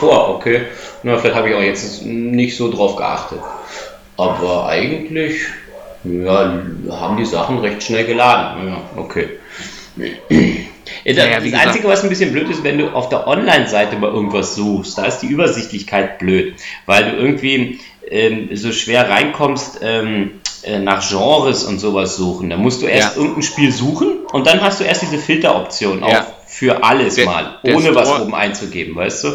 vor, okay. Na, vielleicht habe ich auch jetzt nicht so drauf geachtet. Aber eigentlich, ja, haben die Sachen recht schnell geladen. Ja, okay. Ja, das, ja, das Einzige, was ein bisschen blöd ist, wenn du auf der Online-Seite mal irgendwas suchst, da ist die Übersichtlichkeit blöd, weil du irgendwie ähm, so schwer reinkommst ähm, äh, nach Genres und sowas suchen. Da musst du erst ja. irgendein Spiel suchen und dann hast du erst diese Filteroption ja. auf für alles der, mal, ohne Store, was oben einzugeben, weißt du?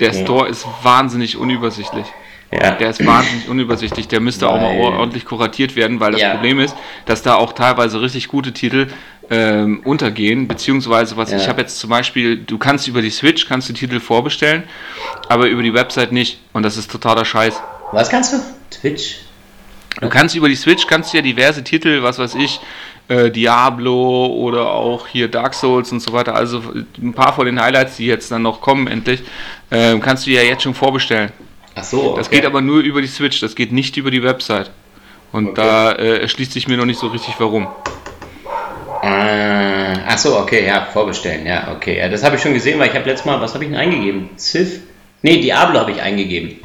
Der Store ist wahnsinnig unübersichtlich. Ja. Der ist wahnsinnig unübersichtlich. Der müsste Weil, auch mal ordentlich kuratiert werden, weil das ja. Problem ist, dass da auch teilweise richtig gute Titel ähm, untergehen. Beziehungsweise, was ja. ich habe jetzt zum Beispiel, du kannst über die Switch kannst du Titel vorbestellen, aber über die Website nicht. Und das ist totaler Scheiß. Was kannst du? Twitch? Du kannst über die Switch kannst du ja diverse Titel, was weiß ich, äh, Diablo oder auch hier Dark Souls und so weiter. Also ein paar von den Highlights, die jetzt dann noch kommen, endlich, äh, kannst du ja jetzt schon vorbestellen. Ach so. Okay. Das geht aber nur über die Switch, das geht nicht über die Website. Und okay. da äh, erschließt sich mir noch nicht so richtig warum. Äh, ach so, okay, ja, vorbestellen, ja, okay. Ja, das habe ich schon gesehen, weil ich habe letztes Mal, was habe ich denn eingegeben? Civ? Nee, Diablo habe ich eingegeben.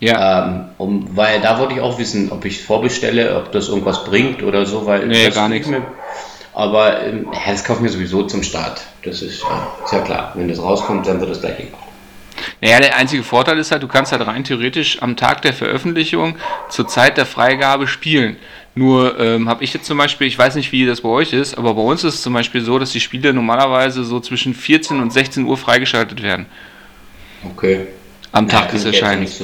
Ja. Ähm, um, weil da wollte ich auch wissen, ob ich vorbestelle, ob das irgendwas bringt oder so, weil. Nee, gar nichts. Mir, aber ähm, das kaufen wir sowieso zum Start. Das ist ja, ist ja klar. Wenn das rauskommt, dann wird das gleich gekauft. Naja, der einzige Vorteil ist halt, du kannst halt rein theoretisch am Tag der Veröffentlichung zur Zeit der Freigabe spielen. Nur ähm, habe ich jetzt zum Beispiel, ich weiß nicht, wie das bei euch ist, aber bei uns ist es zum Beispiel so, dass die Spiele normalerweise so zwischen 14 und 16 Uhr freigeschaltet werden. Okay. Am Tag des Erscheinens.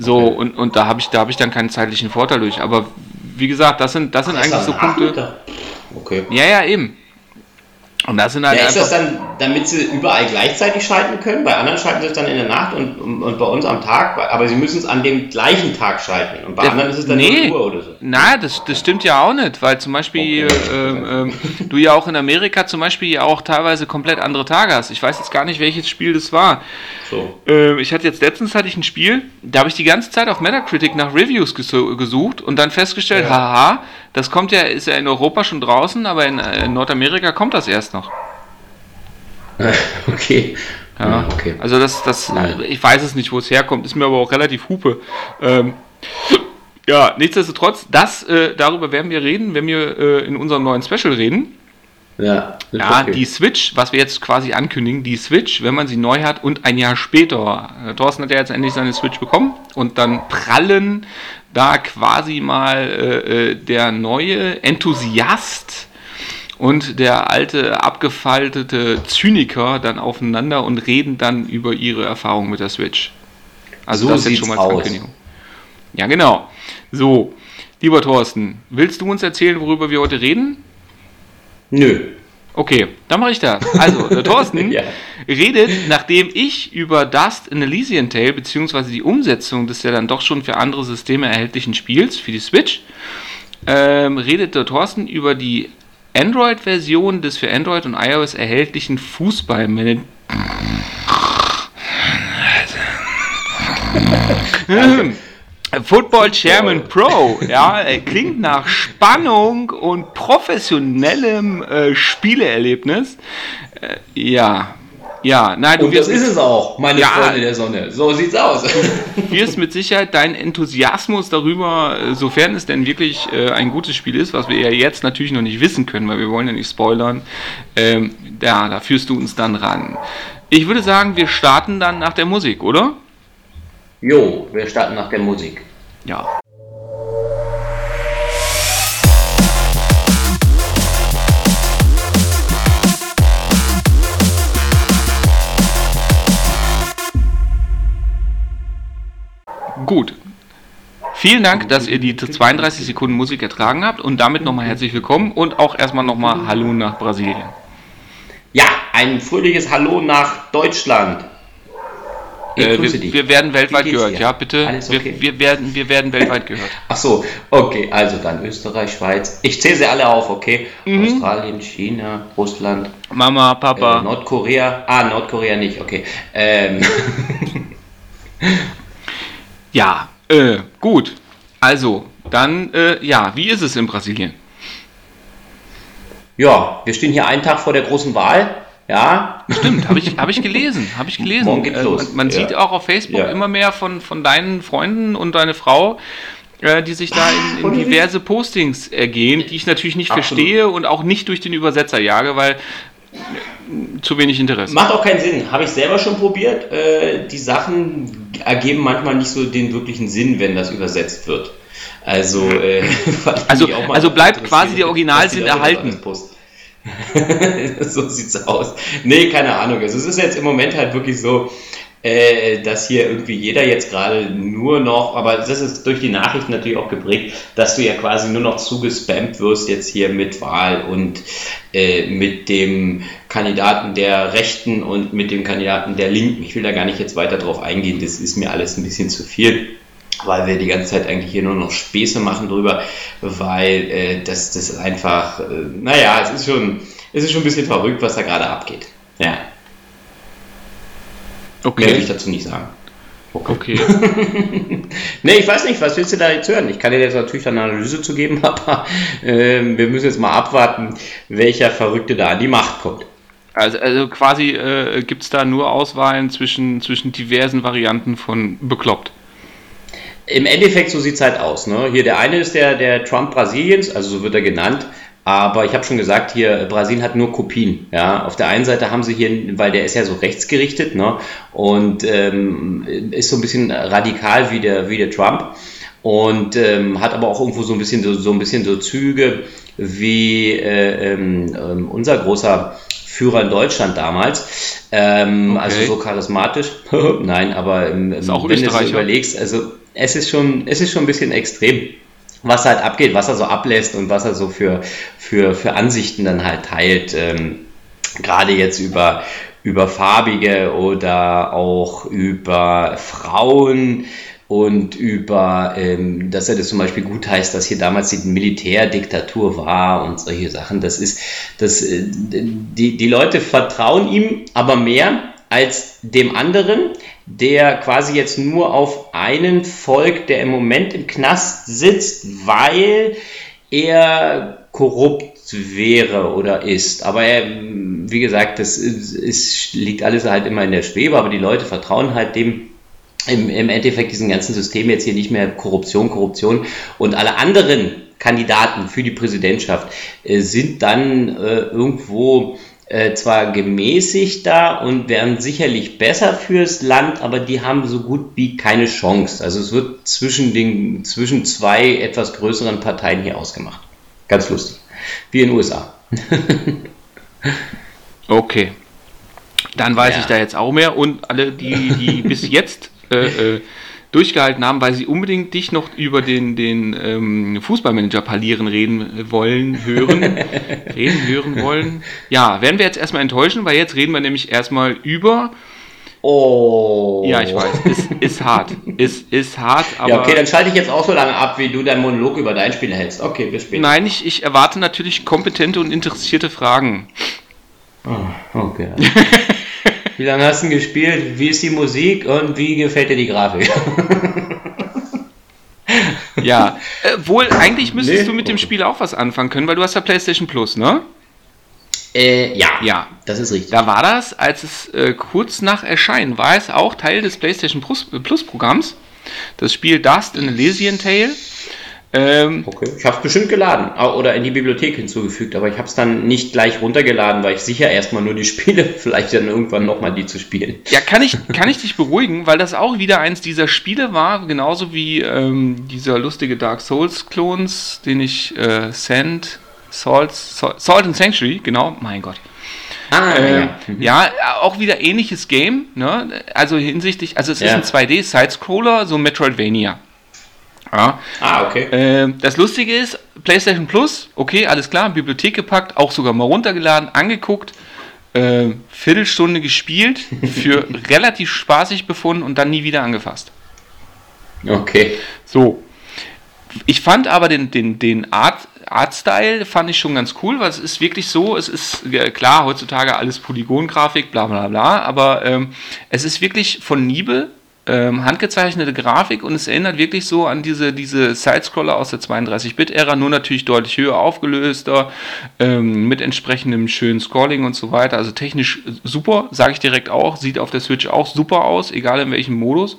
So, okay. und, und da habe ich, hab ich dann keinen zeitlichen Vorteil durch. Aber wie gesagt, das sind, das sind Ach, eigentlich so Punkte. Okay. Ja, ja, eben. Und das sind halt ja, ist das dann, damit sie überall gleichzeitig schalten können? Bei anderen schalten sie es dann in der Nacht und, und bei uns am Tag, aber sie müssen es an dem gleichen Tag schalten. Und bei der, anderen ist es dann nee, Uhr oder so. Nein, das, das stimmt ja auch nicht, weil zum Beispiel okay. ähm, ähm, du ja auch in Amerika zum Beispiel ja auch teilweise komplett andere Tage hast. Ich weiß jetzt gar nicht, welches Spiel das war. So. Ähm, ich hatte jetzt letztens hatte ich ein Spiel, da habe ich die ganze Zeit auf Metacritic nach Reviews gesucht und dann festgestellt, ja. haha, das kommt ja, ist ja in Europa schon draußen, aber in, äh, in Nordamerika kommt das erst noch. okay. Ja, okay. Also das, das, ich weiß es nicht, wo es herkommt, ist mir aber auch relativ hupe. Ähm, ja, nichtsdestotrotz, das, äh, darüber werden wir reden, wenn wir äh, in unserem neuen Special reden. Ja, ja okay. die Switch, was wir jetzt quasi ankündigen, die Switch, wenn man sie neu hat und ein Jahr später. Äh, Thorsten hat ja jetzt endlich seine Switch bekommen und dann prallen da quasi mal äh, äh, der neue Enthusiast und der alte abgefaltete Zyniker dann aufeinander und reden dann über ihre Erfahrung mit der Switch. Also so das ist jetzt schon mal als Ankündigung. Ja, genau. So, lieber Thorsten, willst du uns erzählen, worüber wir heute reden? Nö. Okay, dann mache ich das. Also, der Thorsten ja. redet, nachdem ich über Dust in Elysian Tale, beziehungsweise die Umsetzung des ja dann doch schon für andere Systeme erhältlichen Spiels, für die Switch, ähm, redet der Thorsten über die Android-Version des für Android und iOS erhältlichen Fußballmanager. Football Chairman Pro, ja, klingt nach Spannung und professionellem äh, Spieleerlebnis. Äh, ja, ja, nein, du Und das ist es auch, meine ja, Freunde der Sonne. So sieht's aus. Du wirst mit Sicherheit deinen Enthusiasmus darüber, äh, sofern es denn wirklich äh, ein gutes Spiel ist, was wir ja jetzt natürlich noch nicht wissen können, weil wir wollen ja nicht spoilern, ähm, ja, da führst du uns dann ran. Ich würde sagen, wir starten dann nach der Musik, oder? Jo, wir starten nach der Musik. Ja. Gut. Vielen Dank, dass ihr die 32 Sekunden Musik ertragen habt und damit nochmal herzlich willkommen und auch erstmal nochmal Hallo nach Brasilien. Ja, ein fröhliches Hallo nach Deutschland. Äh, wir, wir, werden weltweit gehört, ja, bitte. Okay? Wir, wir, werden, wir werden weltweit gehört. Ach so, okay, also dann Österreich, Schweiz. Ich zähle sie alle auf, okay? Mhm. Australien, China, Russland. Mama, Papa. Äh, Nordkorea. Ah, Nordkorea nicht, okay. Ähm. ja, äh, gut. Also, dann, äh, ja, wie ist es in Brasilien? Ja, wir stehen hier einen Tag vor der großen Wahl Ja. Stimmt, habe ich, hab ich gelesen. Habe ich gelesen. Morgen geht's Äh, los. Man, man Ja. sieht auch auf Facebook Ja. immer mehr von, von deinen Freunden und deine Frau, äh, die sich da in, in diverse Postings ergehen, die ich natürlich nicht Absolut. verstehe und auch nicht durch den Übersetzer jage, weil zu wenig Interesse. Macht auch keinen Sinn. Habe ich selber schon probiert. Äh, die Sachen ergeben manchmal nicht so den wirklichen Sinn, wenn das übersetzt wird. Also, äh, Also- also bleibt quasi der Originalsinn erhalten. so sieht's aus. Nee, keine Ahnung. Also es ist jetzt im Moment halt wirklich so, äh, dass hier irgendwie jeder jetzt gerade nur noch, aber das ist durch die Nachrichten natürlich auch geprägt, dass du ja quasi nur noch zugespammt wirst jetzt hier mit Wahl und äh, mit dem Kandidaten der Rechten und mit dem Kandidaten der Linken. Ich will da gar nicht jetzt weiter drauf eingehen, das ist mir alles ein bisschen zu viel weil wir die ganze Zeit eigentlich hier nur noch Späße machen drüber, weil äh, das, das einfach, äh, naja, es ist schon, es ist schon ein bisschen verrückt, was da gerade abgeht. Ja, mehr will Okay. ich dazu nicht sagen. Okay. Nee, ich weiß nicht, was willst du da jetzt hören? Ich kann dir jetzt natürlich eine Analyse zu geben, aber ähm, wir müssen jetzt mal abwarten, welcher Verrückte da an die Macht kommt. Also, also quasi äh, gibt es da nur Auswahlen zwischen, zwischen diversen Varianten von bekloppt. Im Endeffekt, so sieht es halt aus. Ne? Hier der eine ist der, der Trump Brasiliens, also so wird er genannt. Aber ich habe schon gesagt, hier Brasilien hat nur Kopien. Ja, auf der einen Seite haben sie hier, weil der ist ja so rechtsgerichtet, ne, und ähm, ist so ein bisschen radikal wie der wie der Trump und ähm, hat aber auch irgendwo so ein bisschen so, so ein bisschen so Züge wie äh, ähm, ähm, unser großer Führer in Deutschland damals. Ähm, Okay. Also so charismatisch. Nein, aber ähm, Ist auch wenn du es überlegst, also es ist schon, es ist schon ein bisschen extrem, was halt abgeht, was er so ablässt und was er so für, für, für Ansichten dann halt teilt. Ähm, Gerade jetzt über, über Farbige oder auch über Frauen und über, ähm, dass er das zum Beispiel gut heißt, dass hier damals die Militärdiktatur war und solche Sachen. Das ist, das, äh, die, die Leute vertrauen ihm aber mehr als dem anderen, der quasi jetzt nur auf einen folgt, der im Moment im Knast sitzt, weil er korrupt wäre oder ist. Aber er, wie gesagt, das ist, ist, liegt alles halt immer in der Schwebe, aber die Leute vertrauen halt dem im, im Endeffekt diesem ganzen System jetzt hier nicht mehr Korruption, Korruption und alle anderen Kandidaten für die Präsidentschaft äh, sind dann äh, irgendwo äh, zwar gemäßigt da und wären sicherlich besser fürs Land, aber die haben so gut wie keine Chance. Also es wird zwischen den zwischen zwei etwas größeren Parteien hier ausgemacht. Ganz lustig. Wie in den USA. Okay. Dann weiß Ja. ich da jetzt auch mehr und alle, die, die bis jetzt äh, äh, durchgehalten haben, weil sie unbedingt dich noch über den, den ähm, Fußballmanager parlieren reden wollen, hören, reden, hören wollen. Ja, werden wir jetzt erstmal enttäuschen, weil jetzt reden wir nämlich erstmal über, Oh. ja, ich weiß, es ist hart, es ist hart, aber Ja, okay, dann schalte ich jetzt auch so lange ab, wie du deinen Monolog über dein Spiel hältst. Okay, bis später. nein, ich, ich erwarte natürlich kompetente und interessierte Fragen. Oh, okay. wie lange hast du denn gespielt? Wie ist die Musik und wie gefällt dir die Grafik? Ja, äh, wohl, eigentlich müsstest Nee, du mit dem. Spiel auch was anfangen können, weil du hast ja PlayStation Plus, ne? äh, ja. Ja. Das ist richtig. Da war das, als es äh, kurz nach Erscheinen war, es auch Teil des PlayStation Plus, Plus Programms. Das Spiel Dust in Elysian Tale. Ähm, Okay. Ich habe es bestimmt geladen oder in die Bibliothek hinzugefügt, aber ich habe es dann nicht gleich runtergeladen, weil ich sicher erstmal nur die Spiele, vielleicht dann irgendwann nochmal die zu spielen. ja, kann ich, kann ich dich beruhigen, weil das auch wieder eins dieser Spiele war, genauso wie ähm, dieser lustige Dark Souls-Klons, den ich äh, Sand, Salt, Salt, Salt and Sanctuary, genau, mein Gott. Ah, Ähm, ja. Mhm. ja, auch wieder ähnliches Game, ne? Also hinsichtlich, also es Ja. ist ein 2D-Side-Scroller, so Metroidvania. Ja. Ah, okay. Ähm, das Lustige ist, PlayStation Plus, okay, alles klar, Bibliothek gepackt, auch sogar mal runtergeladen, angeguckt, äh, Viertelstunde gespielt, für relativ spaßig befunden und dann nie wieder angefasst. Okay. So. Ich fand aber den, den, den Art, Artstyle fand ich schon ganz cool, weil es ist wirklich so, es ist äh, klar, heutzutage alles Polygongrafik, bla bla bla, aber ähm, es ist wirklich von Liebe ähm, handgezeichnete Grafik und es erinnert wirklich so an diese, diese Sidescroller aus der 32-Bit-Ära, nur natürlich deutlich höher aufgelöster, ähm, mit entsprechendem schönen Scrolling und so weiter. Also technisch super, sage ich direkt auch, sieht auf der Switch auch super aus, egal in welchem Modus.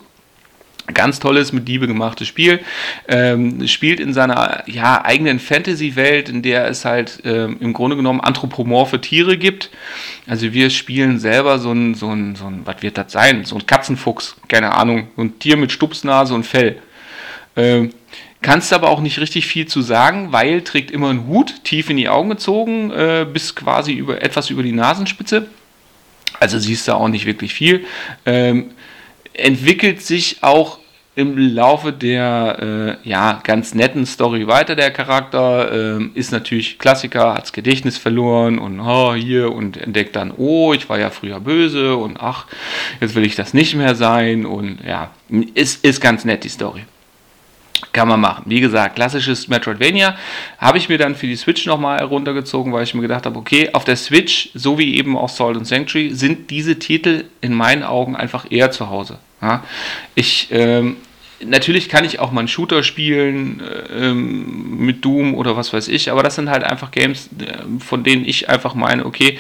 Ganz tolles, mit Liebe gemachtes Spiel. Ähm, spielt in seiner ja, eigenen Fantasy-Welt, in der es halt ähm, im Grunde genommen anthropomorphe Tiere gibt. Also wir spielen selber so ein, so ein, so ein, was wird das sein? So ein Katzenfuchs, keine Ahnung. So ein Tier mit Stupsnase und Fell. Ähm, Kannst aber auch nicht richtig viel zu sagen, weil trägt immer einen Hut, tief in die Augen gezogen, äh, bis quasi über, etwas über die Nasenspitze. Also siehst du auch nicht wirklich viel. Ähm, entwickelt sich auch im Laufe der äh, ja, ganz netten Story weiter. Der Charakter äh, ist natürlich Klassiker, hat das Gedächtnis verloren und oh, hier und entdeckt dann, oh, ich war ja früher böse und ach, jetzt will ich das nicht mehr sein und ja, ist, ist ganz nett die Story. Kann man machen. Wie gesagt, klassisches Metroidvania habe ich mir dann für die Switch nochmal heruntergezogen, weil ich mir gedacht habe, okay, auf der Switch, so wie eben auch Salt and Sanctuary, sind diese Titel in meinen Augen einfach eher zu Hause. Ja? Ich, ähm, natürlich kann ich auch mal einen Shooter spielen ähm, mit Doom oder was weiß ich, aber das sind halt einfach Games, äh, von denen ich einfach meine, okay,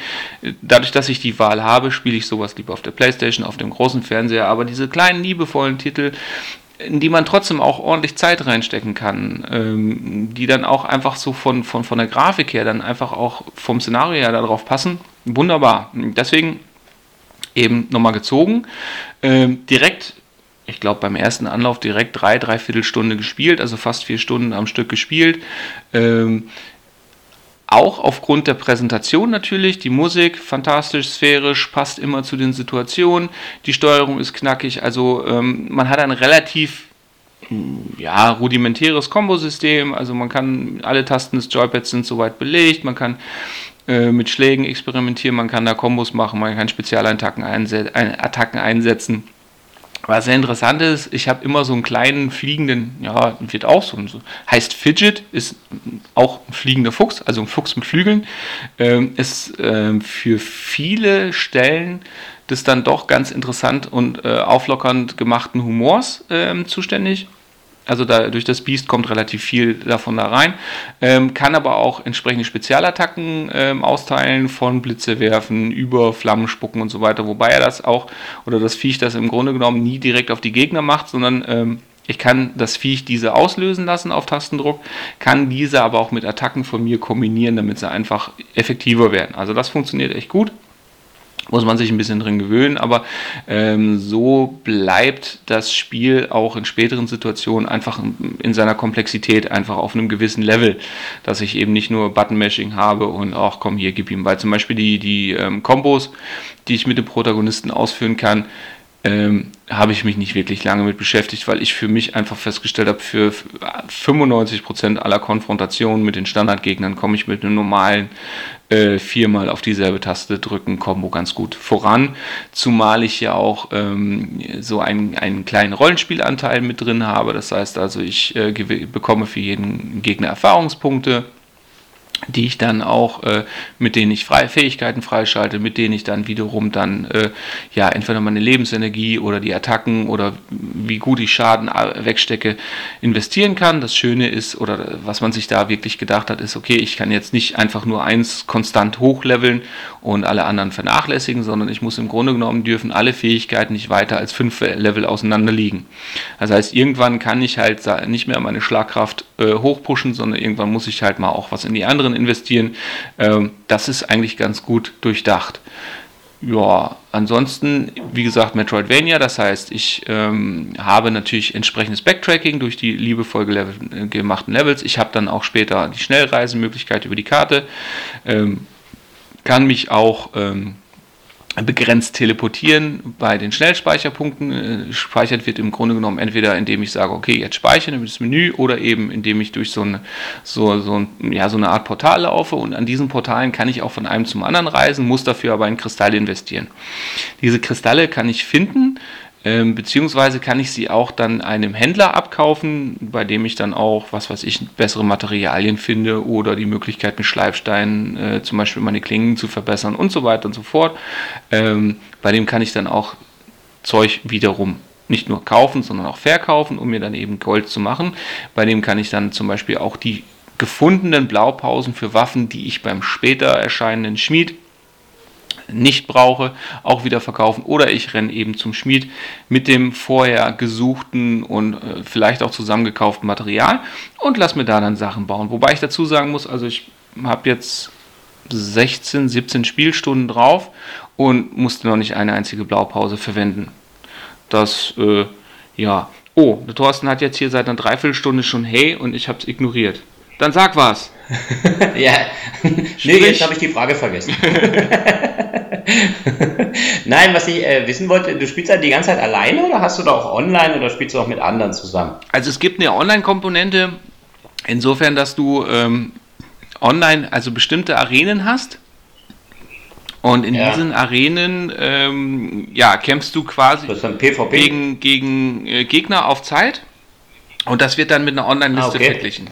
dadurch, dass ich die Wahl habe, spiele ich sowas lieber auf der Playstation, auf dem großen Fernseher, aber diese kleinen, liebevollen Titel, in die man trotzdem auch ordentlich Zeit reinstecken kann, ähm, die dann auch einfach so von, von, von der Grafik her, dann einfach auch vom Szenario her darauf passen. Wunderbar. Deswegen eben nochmal gezogen. Ähm, direkt, ich glaube beim ersten Anlauf direkt drei, dreiviertel Stunde gespielt, also fast vier Stunden am Stück gespielt. Ähm, auch aufgrund der Präsentation natürlich, die Musik fantastisch, sphärisch, passt immer zu den Situationen, die Steuerung ist knackig, also ähm, man hat ein relativ hm, ja, rudimentäres Kombosystem, also man kann, alle Tasten des Joypads sind soweit belegt, man kann äh, mit Schlägen experimentieren, man kann da Kombos machen, man kann Spezialattacken einse Attacken einsetzen. Was sehr interessant ist, ich habe immer so einen kleinen fliegenden, ja, wird auch so, heißt Fidget, ist auch ein fliegender Fuchs, also ein Fuchs mit Flügeln, ähm, ist ähm, für viele Stellen des dann doch ganz interessant und äh, auflockernd gemachten Humors ähm, zuständig also da, durch das Biest kommt relativ viel davon da rein. Ähm, kann aber auch entsprechende Spezialattacken ähm, austeilen, von Blitze werfen, über Flammen spucken und so weiter. Wobei er das auch, oder das Viech das im Grunde genommen nie direkt auf die Gegner macht, sondern ähm, ich kann das Viech diese auslösen lassen auf Tastendruck, kann diese aber auch mit Attacken von mir kombinieren, damit sie einfach effektiver werden. Also das funktioniert echt gut muss man sich ein bisschen drin gewöhnen, aber ähm, so bleibt das Spiel auch in späteren Situationen einfach in seiner Komplexität einfach auf einem gewissen Level, dass ich eben nicht nur Button-Mashing habe und ach komm, hier gib ihm, weil zum Beispiel die, die ähm, Kombos, die ich mit dem Protagonisten ausführen kann, ähm, habe ich mich nicht wirklich lange mit beschäftigt, weil ich für mich einfach festgestellt habe, für 95% aller Konfrontationen mit den Standardgegnern komme ich mit einem normalen äh, viermal auf dieselbe Taste drücken Kombo ganz gut voran. Zumal ich ja auch ähm, so einen, einen kleinen Rollenspielanteil mit drin habe. Das heißt also, ich äh, bekomme für jeden Gegner Erfahrungspunkte die ich dann auch, äh, mit denen ich freie Fähigkeiten freischalte, mit denen ich dann wiederum dann, äh, ja, entweder meine Lebensenergie oder die Attacken oder wie gut ich Schaden äh, wegstecke, investieren kann. Das Schöne ist, oder was man sich da wirklich gedacht hat, ist, okay, ich kann jetzt nicht einfach nur eins konstant hochleveln und alle anderen vernachlässigen, sondern ich muss im Grunde genommen dürfen alle Fähigkeiten nicht weiter als fünf Level auseinander liegen. Das heißt, irgendwann kann ich halt nicht mehr meine Schlagkraft äh, hochpushen, sondern irgendwann muss ich halt mal auch was in die anderen investieren. Ähm, das ist eigentlich ganz gut durchdacht. Ja, ansonsten, wie gesagt, Metroidvania, das heißt, ich ähm, habe natürlich entsprechendes Backtracking durch die liebevoll gelevel gemachten Levels. Ich habe dann auch später die Schnellreisemöglichkeit über die Karte, ähm, kann mich auch ähm, begrenzt teleportieren bei den Schnellspeicherpunkten. Äh, speichert wird im Grunde genommen entweder indem ich sage, okay, jetzt speichere das Menü oder eben indem ich durch so eine, so, so, ja, so eine Art Portal laufe und an diesen Portalen kann ich auch von einem zum anderen reisen, muss dafür aber in Kristalle investieren. Diese Kristalle kann ich finden, ähm, beziehungsweise kann ich sie auch dann einem Händler abkaufen, bei dem ich dann auch, was weiß ich, bessere Materialien finde oder die Möglichkeit mit Schleifsteinen äh, zum Beispiel meine Klingen zu verbessern und so weiter und so fort. Ähm, bei dem kann ich dann auch Zeug wiederum nicht nur kaufen, sondern auch verkaufen, um mir dann eben Gold zu machen. Bei dem kann ich dann zum Beispiel auch die gefundenen Blaupausen für Waffen, die ich beim später erscheinenden Schmied nicht brauche, auch wieder verkaufen. Oder ich renne eben zum Schmied mit dem vorher gesuchten und äh, vielleicht auch zusammengekauften Material und lass mir da dann Sachen bauen. Wobei ich dazu sagen muss, also ich habe jetzt 16, 17 Spielstunden drauf und musste noch nicht eine einzige Blaupause verwenden. Das, äh, ja. Oh, der Thorsten hat jetzt hier seit einer Dreiviertelstunde schon Hey und ich habe es ignoriert. Dann sag was. Ja, nee, jetzt habe ich die Frage vergessen. Nein, was ich äh, wissen wollte, du spielst halt die ganze Zeit alleine oder hast du da auch online oder spielst du auch mit anderen zusammen? Also es gibt eine Online-Komponente, insofern, dass du ähm, online also bestimmte Arenen hast. Und in ja. diesen Arenen ähm, ja, kämpfst du quasi gegen, gegen äh, Gegner auf Zeit. Und das wird dann mit einer Online-Liste ah, okay. verglichen.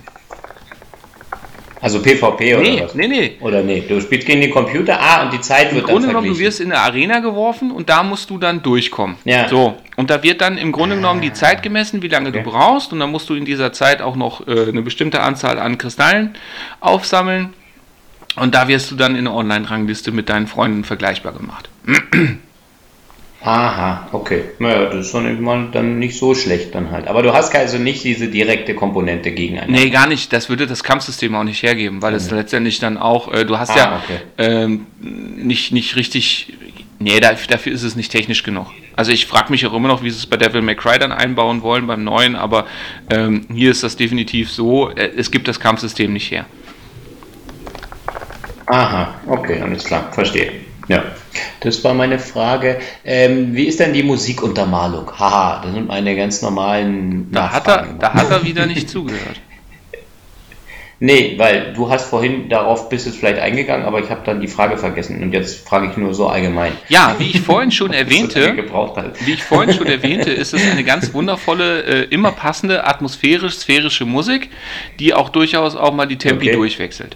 Also PvP oder nee, was? Nee, nee. Oder nee, du spielst gegen den Computer, ah, und die Zeit Im wird Im Grunde genommen, du wirst in eine Arena geworfen und da musst du dann durchkommen. Ja. So, und da wird dann im Grunde genommen die Zeit gemessen, wie lange okay. du brauchst und dann musst du in dieser Zeit auch noch äh, eine bestimmte Anzahl an Kristallen aufsammeln und da wirst du dann in eine Online-Rangliste mit deinen Freunden vergleichbar gemacht. Aha, okay. Naja, das ist schon dann nicht so schlecht dann halt. Aber du hast also nicht diese direkte Komponente gegeneinander. Nee, gar nicht. Das würde das Kampfsystem auch nicht hergeben, weil mhm. es letztendlich dann auch, äh, du hast ah, ja okay. ähm, nicht, nicht richtig, nee, dafür ist es nicht technisch genug. Also ich frage mich auch immer noch, wie sie es bei Devil May Cry dann einbauen wollen beim neuen, aber ähm, hier ist das definitiv so, äh, es gibt das Kampfsystem nicht her. Aha, okay, alles klar, verstehe. Ja, das war meine Frage. Ähm, wie ist denn die Musikuntermalung? Haha, das sind meine ganz normalen. Da hat, er, da hat er wieder nicht zugehört. Nee, weil du hast vorhin darauf bist jetzt vielleicht eingegangen, aber ich habe dann die Frage vergessen und jetzt frage ich nur so allgemein. Ja, wie ich vorhin schon erwähnte, wie ich vorhin schon erwähnte, ist es eine ganz wundervolle, äh, immer passende atmosphärisch-sphärische Musik, die auch durchaus auch mal die Tempi okay. durchwechselt.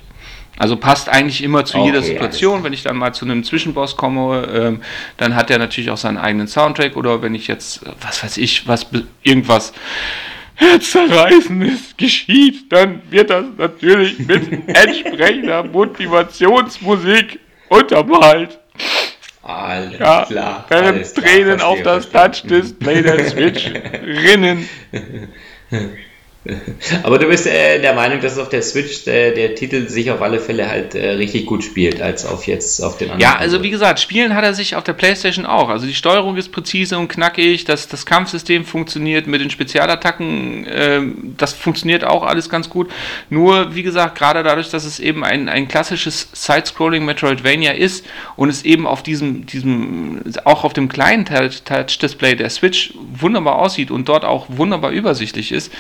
Also passt eigentlich immer zu okay, jeder Situation. Wenn ich dann mal zu einem Zwischenboss komme, ähm, dann hat er natürlich auch seinen eigenen Soundtrack. Oder wenn ich jetzt, was weiß ich, was irgendwas Herzzerreißendes geschieht, dann wird das natürlich mit entsprechender Motivationsmusik untermalt. Alles ja, klar. Während alles Tränen klar, auf das Touch-Display der Switch rinnen. Aber du bist äh, der Meinung, dass auf der Switch äh, der Titel sich auf alle Fälle halt äh, richtig gut spielt, als auf jetzt auf den anderen. Ja, also wie gesagt, spielen hat er sich auf der Playstation auch. Also die Steuerung ist präzise und knackig, das, das Kampfsystem funktioniert mit den Spezialattacken, ähm, das funktioniert auch alles ganz gut. Nur, wie gesagt, gerade dadurch, dass es eben ein, ein klassisches Side-Scrolling Metroidvania ist und es eben auf diesem, diesem, auch auf dem kleinen Touch-Display der Switch wunderbar aussieht und dort auch wunderbar übersichtlich ist,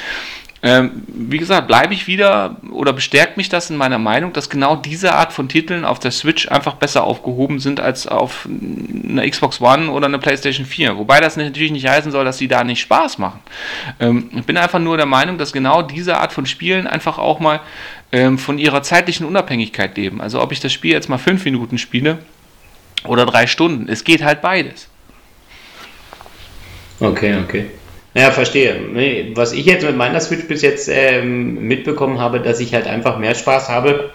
ähm, wie gesagt, bleibe ich wieder oder bestärkt mich das in meiner Meinung, dass genau diese Art von Titeln auf der Switch einfach besser aufgehoben sind als auf einer Xbox One oder einer PlayStation 4. Wobei das natürlich nicht heißen soll, dass sie da nicht Spaß machen. Ähm, ich bin einfach nur der Meinung, dass genau diese Art von Spielen einfach auch mal ähm, von ihrer zeitlichen Unabhängigkeit leben. Also ob ich das Spiel jetzt mal fünf Minuten spiele oder drei Stunden, es geht halt beides. Okay, okay. Ja, verstehe. Was ich jetzt mit meiner Switch bis jetzt ähm, mitbekommen habe, dass ich halt einfach mehr Spaß habe.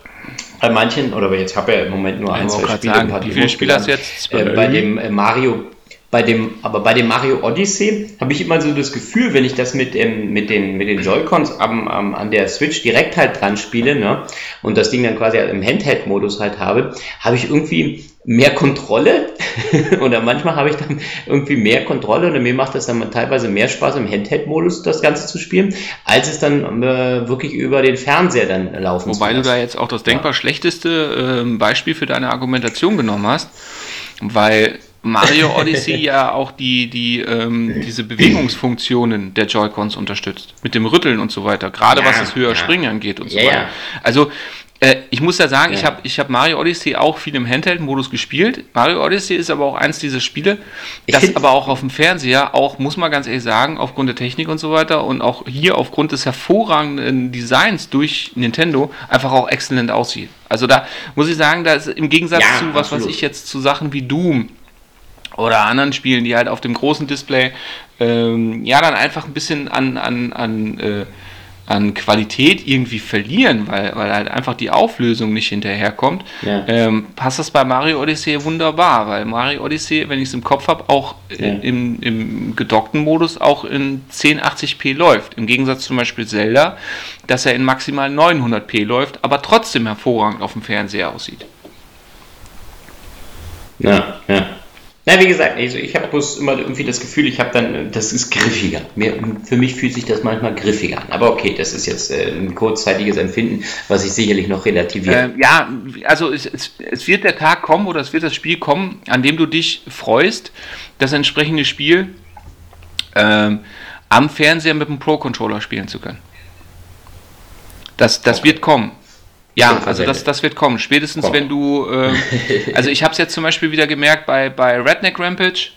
Bei manchen, oder jetzt habe ich ja im Moment nur ein, zwei Spiele. Sagen, wie viele Spiele hast du jetzt? Äh, bei dem Mario bei dem, aber bei dem Mario Odyssey habe ich immer so das Gefühl, wenn ich das mit, ähm, mit den, mit den Joy-Cons am, am, an der Switch direkt halt dran spiele, ne, und das Ding dann quasi im Handheld-Modus halt habe, habe ich irgendwie mehr Kontrolle oder manchmal habe ich dann irgendwie mehr Kontrolle und mir macht das dann teilweise mehr Spaß im Handheld-Modus das Ganze zu spielen, als es dann äh, wirklich über den Fernseher dann laufen Wobei du da jetzt auch das denkbar ja. schlechteste äh, Beispiel für deine Argumentation genommen hast, weil Mario Odyssey ja auch die, die, ähm, diese Bewegungsfunktionen der Joy-Cons unterstützt. Mit dem Rütteln und so weiter. Gerade ja, was das höher ja. Springen angeht und so weiter. Also, äh, ich muss ja sagen, ich habe ich hab Mario Odyssey auch viel im Handheld-Modus gespielt. Mario Odyssey ist aber auch eins dieser Spiele, das aber auch auf dem Fernseher auch, muss man ganz ehrlich sagen, aufgrund der Technik und so weiter und auch hier aufgrund des hervorragenden Designs durch Nintendo einfach auch exzellent aussieht. Also da muss ich sagen, da ist im Gegensatz ja, zu was, absolut. was ich jetzt zu Sachen wie Doom oder anderen Spielen, die halt auf dem großen Display ähm, ja dann einfach ein bisschen an, an, an äh, an Qualität irgendwie verlieren, weil, weil halt einfach die Auflösung nicht hinterherkommt, ja. ähm, passt das bei Mario Odyssey wunderbar, weil Mario Odyssey, wenn ich es im Kopf habe, auch ja. im, im gedockten Modus auch in 1080p läuft. Im Gegensatz zum Beispiel Zelda, dass er in maximal 900p läuft, aber trotzdem hervorragend auf dem Fernseher aussieht. Ja, ja. Na, wie gesagt, also ich habe bloß immer irgendwie das Gefühl, ich habe dann, das ist griffiger. Mir, für mich fühlt sich das manchmal griffiger an. Aber okay, das ist jetzt äh, ein kurzzeitiges Empfinden, was ich sicherlich noch relativiere. Äh, ja, also es, es, es, wird der Tag kommen oder es wird das Spiel kommen, an dem du dich freust, das entsprechende Spiel äh, am Fernseher mit dem Pro-Controller spielen zu können. Das, das okay. wird kommen. Ja, also das, das wird kommen. Spätestens Komm. wenn du, äh, also ich habe es jetzt zum Beispiel wieder gemerkt bei, bei Redneck Rampage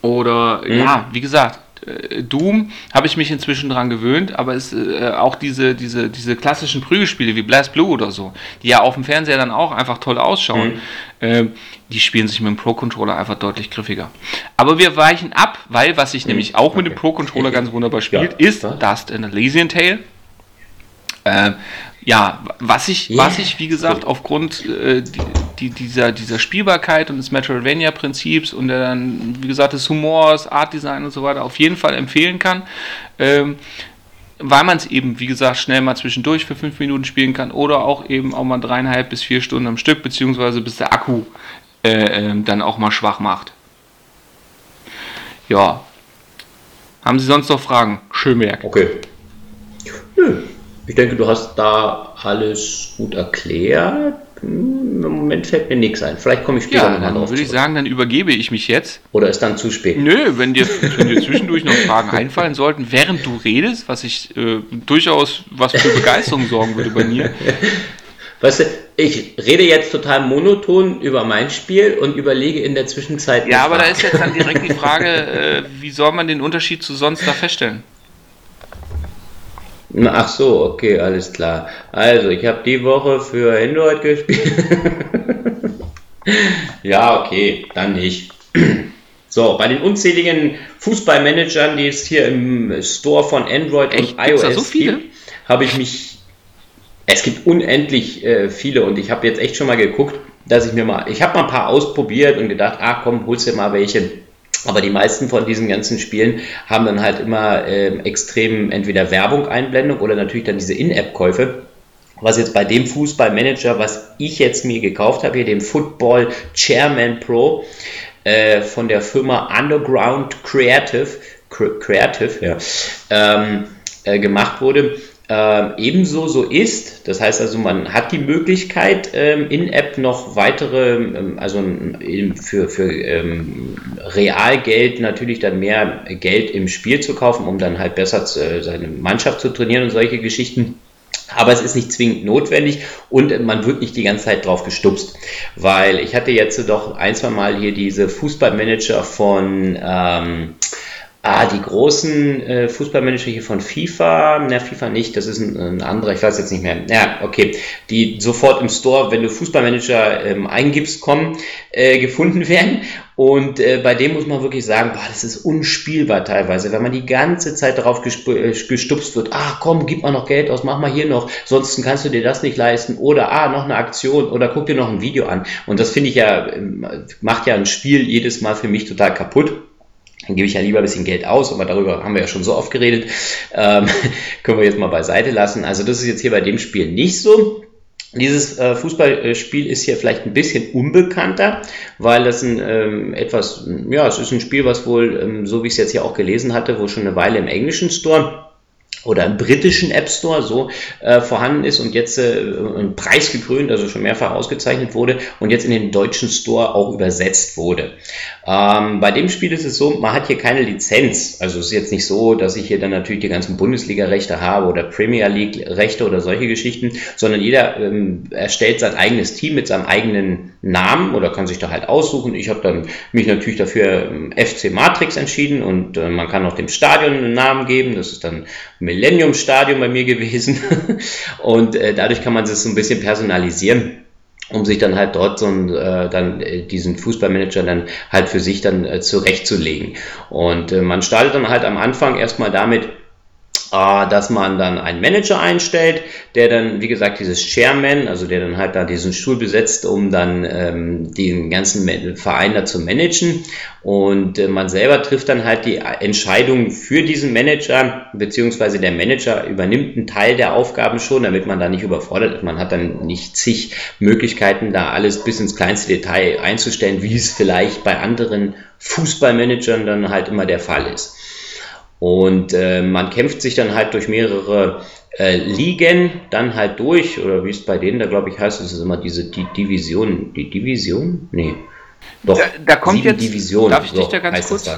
oder mhm. ja, wie gesagt, äh, Doom habe ich mich inzwischen dran gewöhnt, aber es äh, auch diese, diese, diese klassischen Prügelspiele wie Blast Blue oder so, die ja auf dem Fernseher dann auch einfach toll ausschauen, mhm. äh, die spielen sich mit dem Pro-Controller einfach deutlich griffiger. Aber wir weichen ab, weil was sich mhm. nämlich auch okay. mit dem Pro-Controller ganz wunderbar spielt, ja. ist Dust in Elysian Tale. Äh, ja, was ich, yeah. was ich, wie gesagt, aufgrund äh, die, dieser, dieser Spielbarkeit und des Metroidvania-Prinzips und der dann, wie gesagt, des Humors, Art-Design und so weiter auf jeden Fall empfehlen kann. Ähm, weil man es eben, wie gesagt, schnell mal zwischendurch für fünf Minuten spielen kann oder auch eben auch mal dreieinhalb bis vier Stunden am Stück, beziehungsweise bis der Akku äh, äh, dann auch mal schwach macht. Ja. Haben Sie sonst noch Fragen? Schönberg. Okay. Nö. Ich denke, du hast da alles gut erklärt. Hm, Im Moment fällt mir nichts ein. Vielleicht komme ich später ja, nochmal drauf. würde ich sagen, dann übergebe ich mich jetzt. Oder ist dann zu spät? Nö, wenn dir, wenn dir zwischendurch noch Fragen einfallen sollten, während du redest, was ich äh, durchaus was für Begeisterung sorgen würde bei mir. Weißt du, ich rede jetzt total monoton über mein Spiel und überlege in der Zwischenzeit. Ja, aber da ist jetzt dann direkt die Frage, äh, wie soll man den Unterschied zu sonst da feststellen? Ach so, okay, alles klar. Also, ich habe die Woche für Android gespielt. ja, okay, dann nicht. So, bei den unzähligen Fußballmanagern, die es hier im Store von Android Echt? und iOS so gibt, habe ich mich. Es gibt unendlich äh, viele und ich habe jetzt echt schon mal geguckt, dass ich mir mal. Ich habe mal ein paar ausprobiert und gedacht, ah komm, holst dir mal welche aber die meisten von diesen ganzen Spielen haben dann halt immer äh, extrem entweder Werbung, Einblendung oder natürlich dann diese In-App-Käufe. Was jetzt bei dem Fußballmanager, was ich jetzt mir gekauft habe, hier dem Football Chairman Pro äh, von der Firma Underground Creative, Creative ja, ähm, äh, gemacht wurde, äh, ebenso so ist. Das heißt also, man hat die Möglichkeit, ähm, in-App noch weitere, ähm, also für, für ähm, Realgeld natürlich dann mehr Geld im Spiel zu kaufen, um dann halt besser zu, äh, seine Mannschaft zu trainieren und solche Geschichten. Aber es ist nicht zwingend notwendig und man wird nicht die ganze Zeit drauf gestupst. Weil ich hatte jetzt doch ein, zwei Mal hier diese Fußballmanager von ähm, Ah, die großen äh, Fußballmanager hier von FIFA, na FIFA nicht, das ist ein, ein, anderer, ich weiß jetzt nicht mehr. Ja, okay, die sofort im Store, wenn du Fußballmanager ähm, eingibst, kommen, äh, gefunden werden. Und äh, bei dem muss man wirklich sagen, boah, das ist unspielbar teilweise, wenn man die ganze Zeit darauf äh, gestupst wird, ah komm, gib mal noch Geld aus, mach mal hier noch, sonst kannst du dir das nicht leisten. Oder ah, noch eine Aktion oder guck dir noch ein Video an. Und das finde ich ja, ähm, macht ja ein Spiel jedes Mal für mich total kaputt dann gebe ich ja lieber ein bisschen Geld aus, aber darüber haben wir ja schon so oft geredet. Ähm, können wir jetzt mal beiseite lassen. Also das ist jetzt hier bei dem Spiel nicht so. Dieses äh, Fußballspiel ist hier vielleicht ein bisschen unbekannter, weil das ein ähm, etwas, ja, es ist ein Spiel, was wohl, ähm, so wie ich es jetzt hier auch gelesen hatte, wohl schon eine Weile im englischen Store oder im britischen App Store so äh, vorhanden ist und jetzt äh, ein Preis gekrönt, also schon mehrfach ausgezeichnet wurde und jetzt in den deutschen Store auch übersetzt wurde. Ähm, bei dem Spiel ist es so, man hat hier keine Lizenz. Also es ist jetzt nicht so, dass ich hier dann natürlich die ganzen Bundesliga-Rechte habe oder Premier League-Rechte oder solche Geschichten, sondern jeder ähm, erstellt sein eigenes Team mit seinem eigenen Namen oder kann sich da halt aussuchen. Ich habe dann mich natürlich dafür ähm, FC Matrix entschieden und äh, man kann auch dem Stadion einen Namen geben. Das ist dann Millennium Stadion bei mir gewesen und äh, dadurch kann man es so ein bisschen personalisieren. um sich dann halt dort so ein, äh, dann äh, diesen Fußballmanager dann halt für sich dann äh, zurechtzulegen. Und äh, man startet dann halt am Anfang erstmal damit, dass man dann einen Manager einstellt, der dann, wie gesagt, dieses Chairman, also der dann halt da diesen Stuhl besetzt, um dann ähm, den ganzen Verein da zu managen. Und äh, man selber trifft dann halt die Entscheidung für diesen Manager, beziehungsweise der Manager übernimmt einen Teil der Aufgaben schon, damit man da nicht überfordert ist. Man hat dann nicht zig Möglichkeiten, da alles bis ins kleinste Detail einzustellen, wie es vielleicht bei anderen Fußballmanagern dann halt immer der Fall ist. Und äh, man kämpft sich dann halt durch mehrere äh, Ligen dann halt durch, oder wie es bei denen da, glaube ich, heißt, es ist immer diese die Division. Die Division? Nee. Doch, da, da kommt jetzt, Divisionen. Darf ich dich da ganz kurz?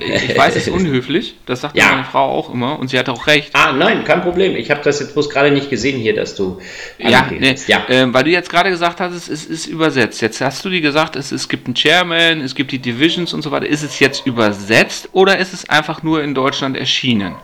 Ich weiß, es ist unhöflich, das sagt ja. meine Frau auch immer und sie hat auch recht. Ah, nein, kein Problem. Ich habe das jetzt bloß gerade nicht gesehen hier, dass du. Ja, nee, ja. Äh, weil du jetzt gerade gesagt hast, es ist übersetzt. Jetzt hast du dir gesagt, es, es gibt einen Chairman, es gibt die Divisions und so weiter. Ist es jetzt übersetzt oder ist es einfach nur in Deutschland erschienen?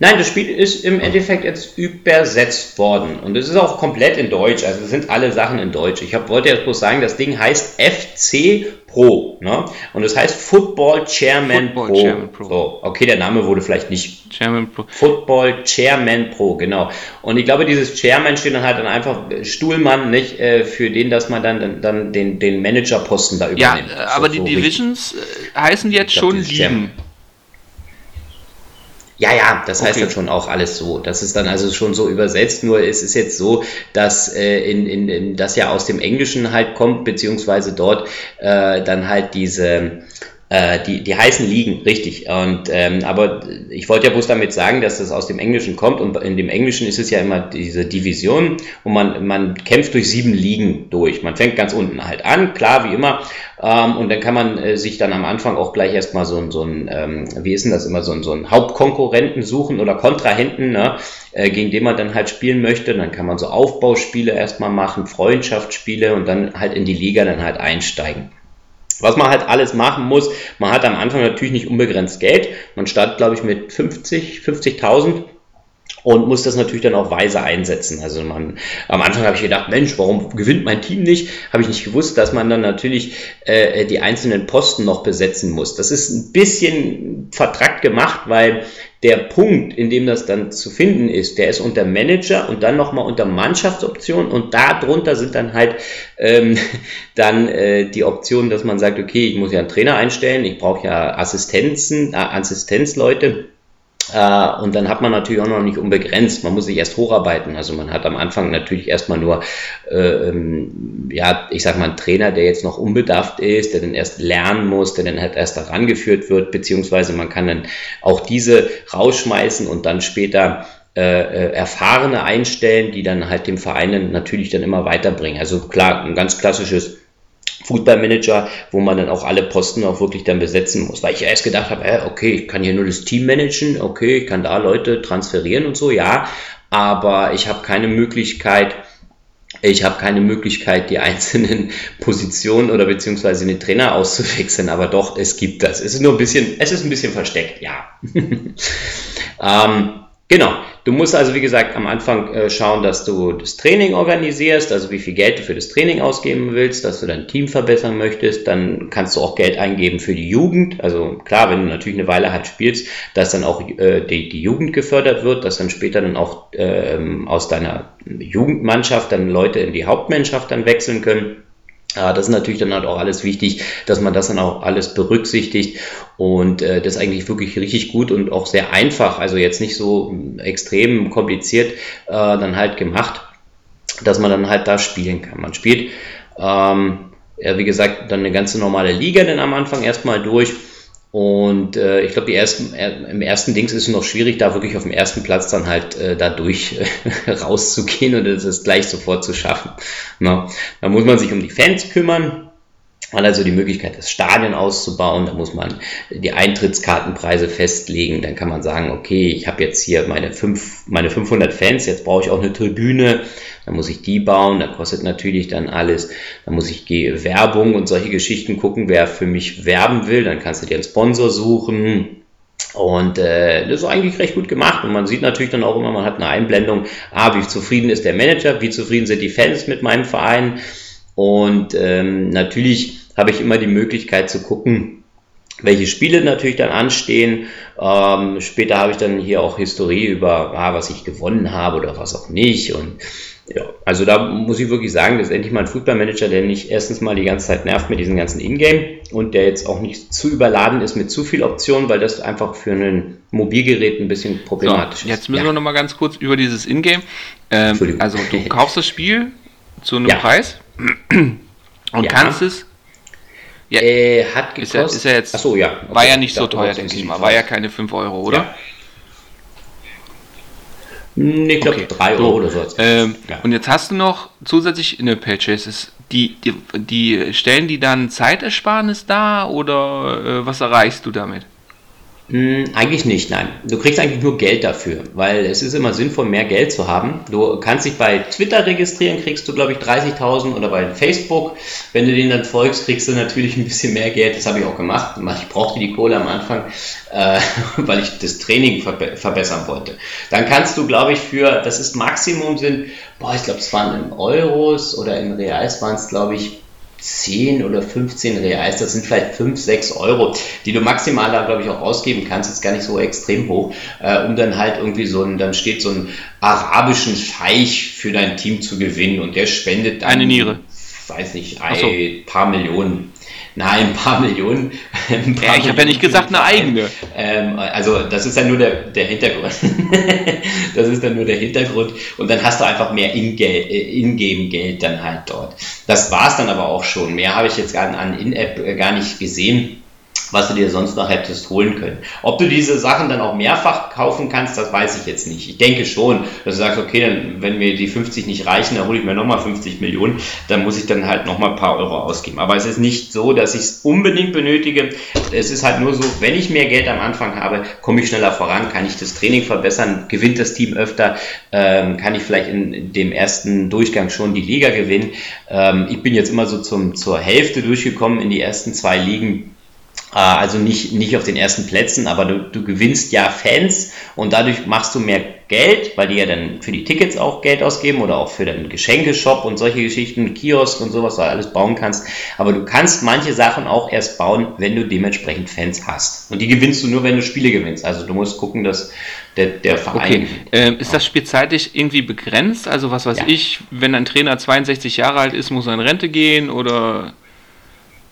Nein, das Spiel ist im Endeffekt jetzt übersetzt worden und es ist auch komplett in Deutsch, also es sind alle Sachen in Deutsch. Ich hab, wollte jetzt bloß sagen, das Ding heißt FC Pro ne? und es heißt Football Chairman Football Pro. Chairman Pro. So, okay, der Name wurde vielleicht nicht Chairman Pro. Football Chairman Pro, genau. Und ich glaube, dieses Chairman steht dann halt dann einfach Stuhlmann, nicht äh, für den, dass man dann, dann, den, den Managerposten da übernimmt. Ja, aber so, die so Divisions richtig. Äh, heißen jetzt glaub, schon Ligen. Ja, ja, das heißt okay. dann schon auch alles so. Das ist dann also schon so übersetzt. Nur es ist jetzt so, dass äh, in, in, in das ja aus dem Englischen halt kommt, beziehungsweise dort äh, dann halt diese äh, die, die heißen Ligen, richtig. Und, ähm, aber ich wollte ja bloß damit sagen, dass das aus dem Englischen kommt und in dem Englischen ist es ja immer diese Division, wo man, man kämpft durch sieben Ligen durch. Man fängt ganz unten halt an, klar, wie immer. Ähm, und dann kann man äh, sich dann am Anfang auch gleich erstmal so, ein so ein, ähm, wie ist denn das immer, so, ein so ein Hauptkonkurrenten suchen oder Kontrahenten, ne, äh, gegen den man dann halt spielen möchte. Dann kann man so Aufbauspiele erstmal machen, Freundschaftsspiele und dann halt in die Liga dann halt einsteigen. Was man halt alles machen muss, man hat am Anfang natürlich nicht unbegrenzt Geld. Man startet, glaube ich, mit 50, 50.000 und muss das natürlich dann auch weise einsetzen. Also man, am Anfang habe ich gedacht, Mensch, warum gewinnt mein Team nicht? Habe ich nicht gewusst, dass man dann natürlich äh, die einzelnen Posten noch besetzen muss. Das ist ein bisschen vertrackt gemacht, weil der Punkt, in dem das dann zu finden ist, der ist unter Manager und dann nochmal unter Mannschaftsoption und darunter sind dann halt ähm, dann äh, die Optionen, dass man sagt, okay, ich muss ja einen Trainer einstellen, ich brauche ja Assistenzen, äh, Assistenzleute äh, und dann hat man natürlich auch noch nicht unbegrenzt. Man muss sich erst hocharbeiten. Also man hat am Anfang natürlich erstmal nur, äh, ähm, ja, ich sag mal, einen Trainer, der jetzt noch unbedarft ist, der dann erst lernen muss, der dann halt erst daran geführt wird, beziehungsweise man kann dann auch diese rausschmeißen und dann später äh, äh Erfahrene einstellen, die dann halt dem Verein natürlich dann immer weiterbringen. Also klar, ein ganz klassisches Fußballmanager, wo man dann auch alle Posten auch wirklich dann besetzen muss. Weil ich erst gedacht habe, äh, okay, ich kann hier nur das Team managen, okay, ich kann da Leute transferieren und so, ja, aber ich habe keine Möglichkeit, ich habe keine Möglichkeit, die einzelnen Positionen oder beziehungsweise den Trainer auszuwechseln, aber doch, es gibt das. Es ist nur ein bisschen, es ist ein bisschen versteckt, ja. ähm, Genau. Du musst also, wie gesagt, am Anfang äh, schauen, dass du das Training organisierst, also wie viel Geld du für das Training ausgeben willst, dass du dein Team verbessern möchtest. Dann kannst du auch Geld eingeben für die Jugend. Also klar, wenn du natürlich eine Weile halt spielst, dass dann auch äh, die, die Jugend gefördert wird, dass dann später dann auch äh, aus deiner Jugendmannschaft dann Leute in die Hauptmannschaft dann wechseln können. Ja, das ist natürlich dann halt auch alles wichtig, dass man das dann auch alles berücksichtigt und äh, das ist eigentlich wirklich richtig gut und auch sehr einfach, also jetzt nicht so extrem kompliziert äh, dann halt gemacht, dass man dann halt da spielen kann. Man spielt, ähm, ja, wie gesagt, dann eine ganze normale Liga dann am Anfang erstmal durch und äh, ich glaube, ersten, äh, im ersten Dings ist es noch schwierig, da wirklich auf dem ersten Platz dann halt äh, da durch äh, rauszugehen und das gleich sofort zu schaffen. Na, da muss man sich um die Fans kümmern. Man hat also die Möglichkeit, das Stadion auszubauen. Da muss man die Eintrittskartenpreise festlegen. Dann kann man sagen, okay, ich habe jetzt hier meine, fünf, meine 500 Fans, jetzt brauche ich auch eine Tribüne. Dann muss ich die bauen. Da kostet natürlich dann alles. Dann muss ich Werbung und solche Geschichten gucken, wer für mich werben will. Dann kannst du dir einen Sponsor suchen. Und äh, das ist eigentlich recht gut gemacht. Und man sieht natürlich dann auch immer, man hat eine Einblendung, ah, wie zufrieden ist der Manager, wie zufrieden sind die Fans mit meinem Verein. Und ähm, natürlich habe ich immer die Möglichkeit zu gucken, welche Spiele natürlich dann anstehen. Ähm, später habe ich dann hier auch Historie über, ah, was ich gewonnen habe oder was auch nicht. Und ja, also da muss ich wirklich sagen, das ist endlich mal ein Footballmanager, der nicht erstens mal die ganze Zeit nervt mit diesen ganzen Ingame und der jetzt auch nicht zu überladen ist mit zu viel Optionen, weil das einfach für ein Mobilgerät ein bisschen problematisch so, jetzt müssen ja. wir noch mal ganz kurz über dieses Ingame. Ähm, also du kaufst das Spiel zu einem ja. Preis und ja. kannst es ja, äh, hat gekostet. Ist ja, ist ja jetzt, Achso, ja. Okay. War ja nicht so teuer, denke ich mal. War ja keine 5 Euro, oder? Ja. Nee, ich glaube 3 Euro oder so. Ähm, ja. Und jetzt hast du noch zusätzlich in der Purchases, die, die, die stellen die dann Zeitersparnis da oder äh, was erreichst du damit? Hm, eigentlich nicht, nein. Du kriegst eigentlich nur Geld dafür, weil es ist immer sinnvoll, mehr Geld zu haben. Du kannst dich bei Twitter registrieren, kriegst du, glaube ich, 30.000 oder bei Facebook. Wenn du den dann folgst, kriegst du natürlich ein bisschen mehr Geld. Das habe ich auch gemacht. Ich brauchte die Kohle am Anfang, äh, weil ich das Training verbe verbessern wollte. Dann kannst du, glaube ich, für, das ist Maximum sind, boah, ich glaube, es waren in Euros oder in Reals waren es, glaube ich, 10 oder 15 Reals, das sind vielleicht 5, 6 Euro, die du maximal da, glaube ich, auch ausgeben kannst, ist gar nicht so extrem hoch, äh, um dann halt irgendwie so ein, dann steht so ein arabischen Scheich für dein Team zu gewinnen und der spendet dann, eine Niere. Weiß nicht, ein so. paar Millionen Nein, ein paar Millionen. Ein paar ja, ich habe ja nicht gesagt eine eigene. Ähm, also das ist ja nur der, der Hintergrund. das ist dann nur der Hintergrund. Und dann hast du einfach mehr Ingame-Geld dann halt dort. Das war es dann aber auch schon. Mehr habe ich jetzt an In-App gar nicht gesehen was du dir sonst noch hättest holen können. Ob du diese Sachen dann auch mehrfach kaufen kannst, das weiß ich jetzt nicht. Ich denke schon, dass du sagst, okay, dann, wenn mir die 50 nicht reichen, dann hole ich mir nochmal 50 Millionen, dann muss ich dann halt nochmal ein paar Euro ausgeben. Aber es ist nicht so, dass ich es unbedingt benötige. Es ist halt nur so, wenn ich mehr Geld am Anfang habe, komme ich schneller voran, kann ich das Training verbessern, gewinnt das Team öfter, ähm, kann ich vielleicht in dem ersten Durchgang schon die Liga gewinnen. Ähm, ich bin jetzt immer so zum, zur Hälfte durchgekommen in die ersten zwei Ligen also nicht, nicht auf den ersten Plätzen, aber du, du gewinnst ja Fans und dadurch machst du mehr Geld, weil die ja dann für die Tickets auch Geld ausgeben oder auch für den Geschenkeshop und solche Geschichten, Kiosk und sowas, was du alles bauen kannst. Aber du kannst manche Sachen auch erst bauen, wenn du dementsprechend Fans hast. Und die gewinnst du nur, wenn du Spiele gewinnst. Also du musst gucken, dass der, der Verein. Okay. Ähm, ist das Spiel zeitlich irgendwie begrenzt? Also was weiß ja. ich, wenn ein Trainer 62 Jahre alt ist, muss er in Rente gehen oder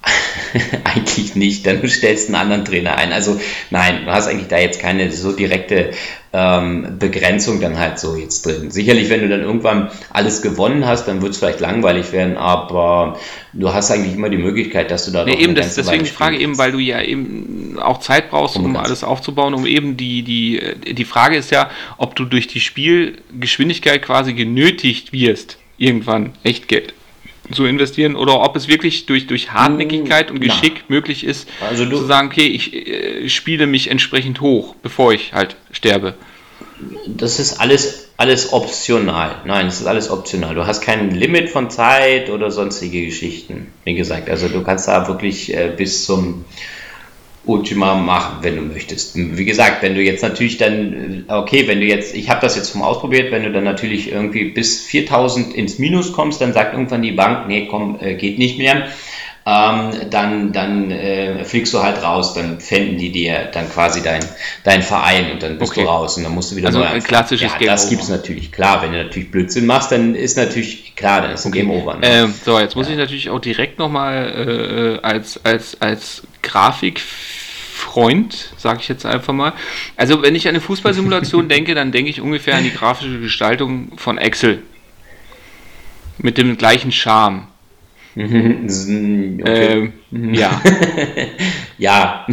eigentlich nicht, dann stellst du einen anderen Trainer ein. Also nein, du hast eigentlich da jetzt keine so direkte ähm, Begrenzung dann halt so jetzt drin. Sicherlich, wenn du dann irgendwann alles gewonnen hast, dann wird es vielleicht langweilig werden, aber du hast eigentlich immer die Möglichkeit, dass du da. Nee, eben das, deswegen die Frage eben, weil du ja eben auch Zeit brauchst, um alles aufzubauen, um eben die, die, die Frage ist ja, ob du durch die Spielgeschwindigkeit quasi genötigt wirst, irgendwann echt Geld zu investieren oder ob es wirklich durch, durch Hartnäckigkeit und Geschick Na. möglich ist, also du, zu sagen, okay, ich äh, spiele mich entsprechend hoch, bevor ich halt sterbe. Das ist alles, alles optional. Nein, das ist alles optional. Du hast kein Limit von Zeit oder sonstige Geschichten. Wie gesagt, also du kannst da wirklich äh, bis zum Ultima machen, wenn du möchtest. Wie gesagt, wenn du jetzt natürlich dann, äh, okay, wenn du jetzt, ich habe das jetzt mal ausprobiert, wenn du dann natürlich irgendwie bis 4000 ins Minus kommst, dann sagt irgendwann die Bank, nee, komm, äh, geht nicht mehr. Ähm, dann dann äh, fliegst du halt raus, dann fänden die dir dann quasi dein, dein Verein und dann bist okay. du raus und dann musst du wieder also neu ein klassisches ja, Game das gibt es natürlich, klar, wenn du natürlich Blödsinn machst, dann ist natürlich, klar, dann ist ein okay. Game Over. Ne? Ähm, so, jetzt muss ja. ich natürlich auch direkt nochmal äh, als, als, als Grafik Freund, sage ich jetzt einfach mal. Also wenn ich an eine Fußballsimulation denke, dann denke ich ungefähr an die grafische Gestaltung von Excel. Mit dem gleichen Charme. okay. ähm, ja. ja.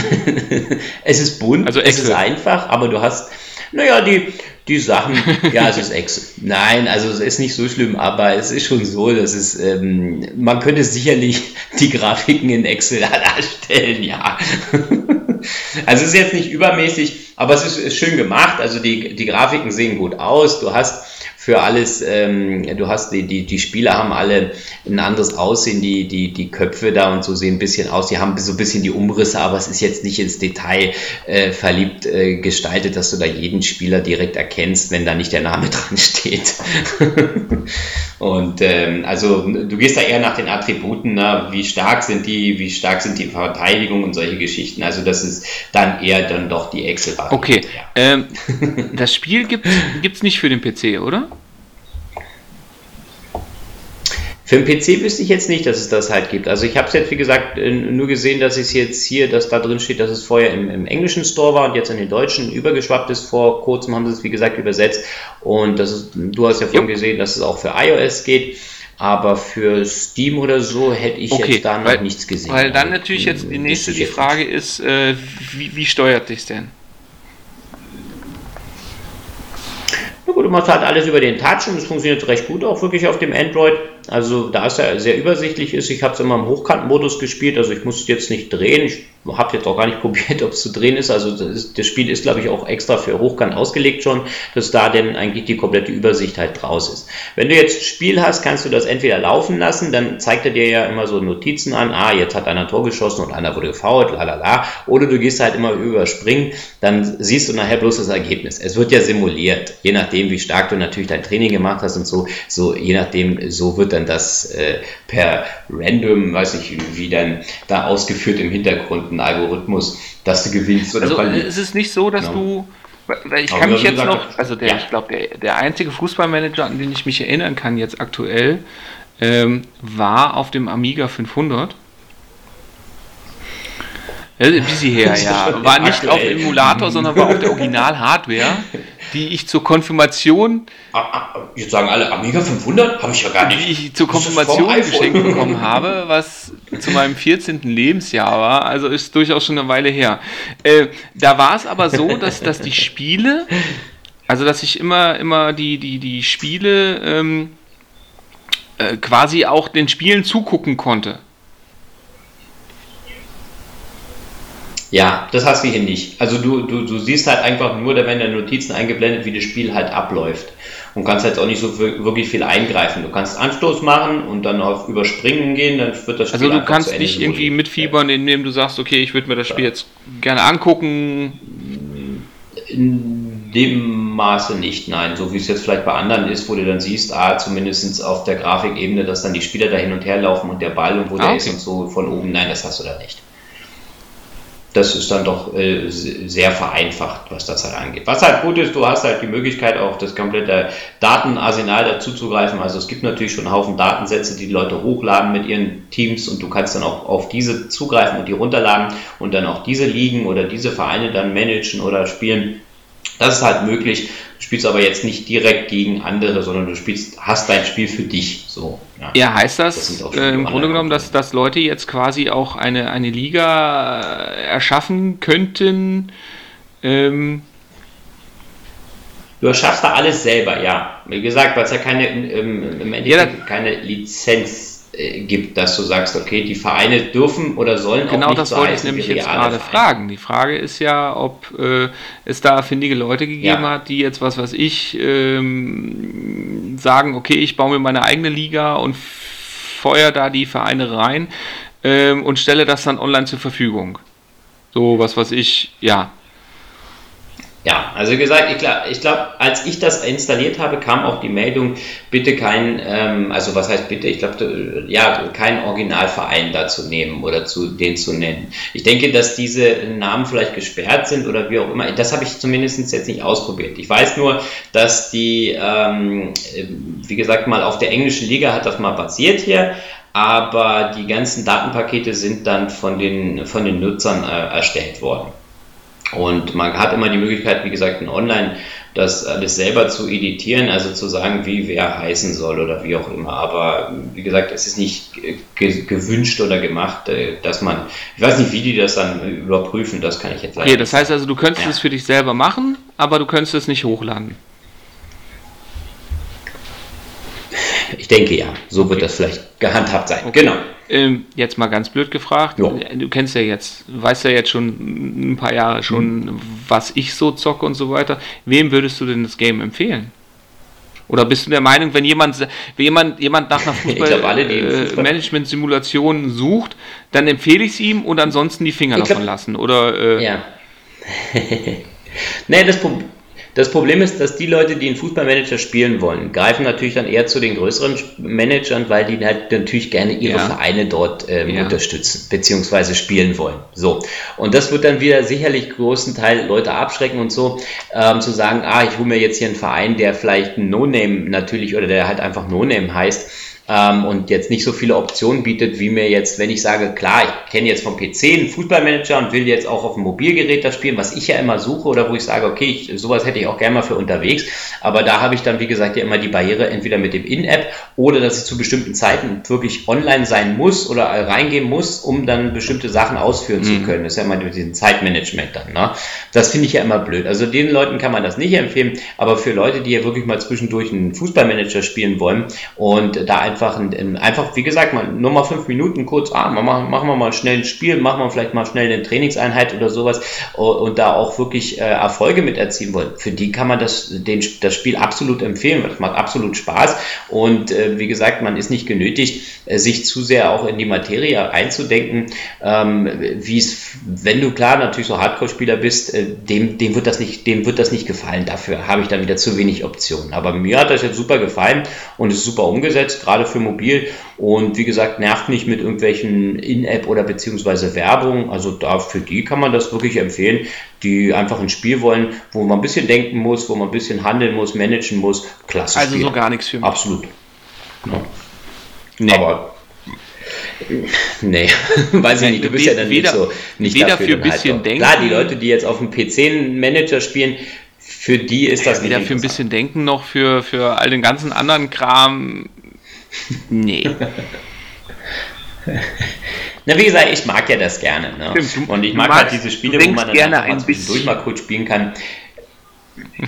es ist bunt, also es ist einfach, aber du hast, naja, die, die Sachen, ja, es ist Excel. Nein, also es ist nicht so schlimm, aber es ist schon so, dass es, ähm, man könnte sicherlich die Grafiken in Excel darstellen, ja. Also es ist jetzt nicht übermäßig, aber es ist, ist schön gemacht. Also die, die Grafiken sehen gut aus. Du hast für alles, ähm, du hast die, die, die Spieler haben alle ein anderes Aussehen, die, die, die Köpfe da und so sehen ein bisschen aus, die haben so ein bisschen die Umrisse, aber es ist jetzt nicht ins Detail äh, verliebt äh, gestaltet, dass du da jeden Spieler direkt erkennst, wenn da nicht der Name dran steht. und ähm, also du gehst da eher nach den Attributen, na, wie stark sind die, wie stark sind die Verteidigung und solche Geschichten. Also das ist dann eher dann doch die Excel-Variante. Okay, ja. ähm, das Spiel gibt es nicht für den PC, oder? Für den PC wüsste ich jetzt nicht, dass es das halt gibt. Also ich habe es jetzt, wie gesagt, nur gesehen, dass es jetzt hier, dass da drin steht, dass es vorher im, im, englischen Store war und jetzt in den deutschen übergeschwappt ist. Vor kurzem haben sie es, wie gesagt, übersetzt. Und das ist, du hast ja vorhin gesehen, dass es auch für iOS geht. Aber für Steam oder so hätte ich okay, jetzt da noch weil, nichts gesehen. Weil dann natürlich jetzt die nächste die Frage ist, äh, wie, wie steuert dich denn? Na gut, du machst halt alles über den Touch und es funktioniert recht gut auch wirklich auf dem Android. Also da es ja sehr übersichtlich ist, ich habe es immer im Hochkantenmodus gespielt, also ich muss jetzt nicht drehen. Ich habe jetzt auch gar nicht probiert, ob es zu drehen ist. Also das, ist, das Spiel ist, glaube ich, auch extra für Hochkant ausgelegt schon, dass da denn eigentlich die komplette Übersicht halt draus ist. Wenn du jetzt Spiel hast, kannst du das entweder laufen lassen, dann zeigt er dir ja immer so Notizen an, ah, jetzt hat einer ein Tor geschossen und einer wurde gefault, lalala. Oder du gehst halt immer überspringen, dann siehst du nachher bloß das Ergebnis. Es wird ja simuliert, je nachdem, wie stark du natürlich dein Training gemacht hast und so, so je nachdem, so wird dann das äh, per random, weiß ich, wie dann da ausgeführt im Hintergrund ein Algorithmus, dass du gewinnst oder also, verlierst. Es ist nicht so, dass genau. du weil ich kann mich jetzt noch, also der, ja. ich glaube, der, der einzige Fußballmanager, an den ich mich erinnern kann jetzt aktuell, ähm, war auf dem Amiga 500. Ja, ein bisschen her, ja. War nicht aktuell. auf Emulator, sondern war auf der Original-Hardware die ich zur Konfirmation. Ah, ah, jetzt sagen alle, Amiga 500? Habe ich ja gar nicht. Die ich zur Konfirmation geschenkt bekommen habe, was zu meinem 14. Lebensjahr war. Also ist durchaus schon eine Weile her. Äh, da war es aber so, dass, dass die Spiele, also dass ich immer, immer die, die, die Spiele ähm, äh, quasi auch den Spielen zugucken konnte. Ja, das hast du hier nicht. Also du, du, du siehst halt einfach nur, da werden ja Notizen eingeblendet, wie das Spiel halt abläuft. Und kannst jetzt auch nicht so wirklich viel eingreifen. Du kannst Anstoß machen und dann auf Überspringen gehen, dann wird das Spiel Also du kannst nicht irgendwie mitfiebern, indem du sagst, okay, ich würde mir das Spiel ja. jetzt gerne angucken. In dem Maße nicht, nein. So wie es jetzt vielleicht bei anderen ist, wo du dann siehst, ah, zumindest auf der Grafikebene, dass dann die Spieler da hin und her laufen und der Ball und wo ah, der okay. ist und so von oben, nein, das hast du da nicht das ist dann doch äh, sehr vereinfacht, was das halt angeht. Was halt gut ist, du hast halt die Möglichkeit, auf das komplette Datenarsenal dazu zu greifen. Also es gibt natürlich schon einen Haufen Datensätze, die die Leute hochladen mit ihren Teams und du kannst dann auch auf diese zugreifen und die runterladen und dann auch diese Ligen oder diese Vereine dann managen oder spielen. Das ist halt möglich. Spielst aber jetzt nicht direkt gegen andere, sondern du spielst, hast dein Spiel für dich. So, ja. ja heißt das, das äh, im Grunde genommen, dass, dass Leute jetzt quasi auch eine, eine Liga äh, erschaffen könnten? Ähm, Du erschaffst da alles selber, ja. Wie gesagt, weil es ja keine, ähm, im Endeffekt ja, keine Lizenz gibt, dass du sagst, okay, die Vereine dürfen oder sollen genau auch nicht das so wollte ich nämlich jetzt gerade Vereine. fragen. Die Frage ist ja, ob äh, es da findige Leute gegeben ja. hat, die jetzt, was weiß ich, ähm, sagen, okay, ich baue mir meine eigene Liga und feuer da die Vereine rein ähm, und stelle das dann online zur Verfügung. So, was weiß ich, ja, ja, also wie gesagt, ich glaube, ich glaub, als ich das installiert habe, kam auch die Meldung, bitte kein, ähm, also was heißt bitte, ich glaube, ja, keinen Originalverein dazu nehmen oder zu den zu nennen. Ich denke, dass diese Namen vielleicht gesperrt sind oder wie auch immer. Das habe ich zumindest jetzt nicht ausprobiert. Ich weiß nur, dass die, ähm, wie gesagt, mal auf der englischen Liga hat das mal passiert hier, aber die ganzen Datenpakete sind dann von den, von den Nutzern äh, erstellt worden. Und man hat immer die Möglichkeit, wie gesagt, in Online das alles selber zu editieren, also zu sagen, wie wer heißen soll oder wie auch immer. Aber wie gesagt, es ist nicht ge gewünscht oder gemacht, äh, dass man, ich weiß nicht, wie die das dann überprüfen, das kann ich jetzt sagen. Okay, das heißt also, du könntest ja. es für dich selber machen, aber du könntest es nicht hochladen. Ich denke ja, so wird das vielleicht gehandhabt sein. Okay. Genau. Ähm, jetzt mal ganz blöd gefragt. Jo. Du kennst ja jetzt, weißt ja jetzt schon ein paar Jahre schon, mhm. was ich so zocke und so weiter. Wem würdest du denn das Game empfehlen? Oder bist du der Meinung, wenn jemand, wenn jemand, jemand nach einer Fußball-Management-Simulation äh, sucht, dann empfehle ich es ihm und ansonsten die Finger ich davon lassen? Oder, äh, ja. nee, das Problem das Problem ist, dass die Leute, die einen Fußballmanager spielen wollen, greifen natürlich dann eher zu den größeren Managern, weil die halt natürlich gerne ihre ja. Vereine dort ähm, ja. unterstützen bzw. spielen wollen. So. Und das wird dann wieder sicherlich großen Teil Leute abschrecken und so, ähm, zu sagen, ah, ich hole mir jetzt hier einen Verein, der vielleicht ein No-Name natürlich oder der halt einfach No-Name heißt ähm, und jetzt nicht so viele Optionen bietet, wie mir jetzt, wenn ich sage, klar, ich kenne jetzt vom PC einen Fußballmanager und will jetzt auch auf dem Mobilgerät das spielen, was ich ja immer suche oder wo ich sage, okay, ich, sowas hätte ich auch gerne mal für unterwegs, aber da habe ich dann, wie gesagt, ja immer die Barriere entweder mit dem In-App oder dass ich zu bestimmten Zeiten wirklich online sein muss oder reingehen muss, um dann bestimmte Sachen ausführen mhm. zu können. Das ist ja immer mit diesem Zeitmanagement dann. Ne? Das finde ich ja immer blöd. Also den Leuten kann man das nicht empfehlen, aber für Leute, die ja wirklich mal zwischendurch einen Fußballmanager spielen wollen und da einfach einfach, ein, einfach wie gesagt, mal, nur mal fünf Minuten kurz, ah, machen, machen wir mal schnell ein Spiel, machen wir vielleicht mal schnell eine Trainingseinheit oder sowas und da auch wirklich äh, Erfolge mit erzielen wollen. Für die kann man das, den, das Spiel absolut empfehlen, weil es macht absolut Spaß und äh, wie gesagt, man ist nicht genötigt, äh, sich zu sehr auch in die Materie einzudenken, ähm, wie es, wenn du klar natürlich so Hardcore-Spieler bist, äh, dem, dem wird das nicht, dem wird das nicht gefallen. Dafür habe ich dann wieder zu wenig Optionen. Aber mir hat das jetzt super gefallen und ist super umgesetzt, gerade für mobil und wie gesagt, nervt nicht mit irgendwelchen In-App oder beziehungsweise Werbung. Also da für die kann man das wirklich empfehlen, die einfach ein Spiel wollen, wo man ein bisschen denken muss, wo man ein bisschen handeln muss, managen muss. Klasse. Also Spiel. so gar nichts für mich. Absolut. Ja. Nee. Aber Nee, weiß ich nicht. Du bist ja dann weder, nicht so nicht weder dafür für ein bisschen halt denken. Klar, die Leute, die jetzt auf dem PC Manager spielen, für die ist das Weder für ein bisschen denken noch für, für all den ganzen anderen Kram Nee. Na, wie gesagt, ich mag ja das gerne. Ne? Stimmt, und ich mag halt diese Spiele, wo man dann gerne ein bisschen mal kurz spielen kann.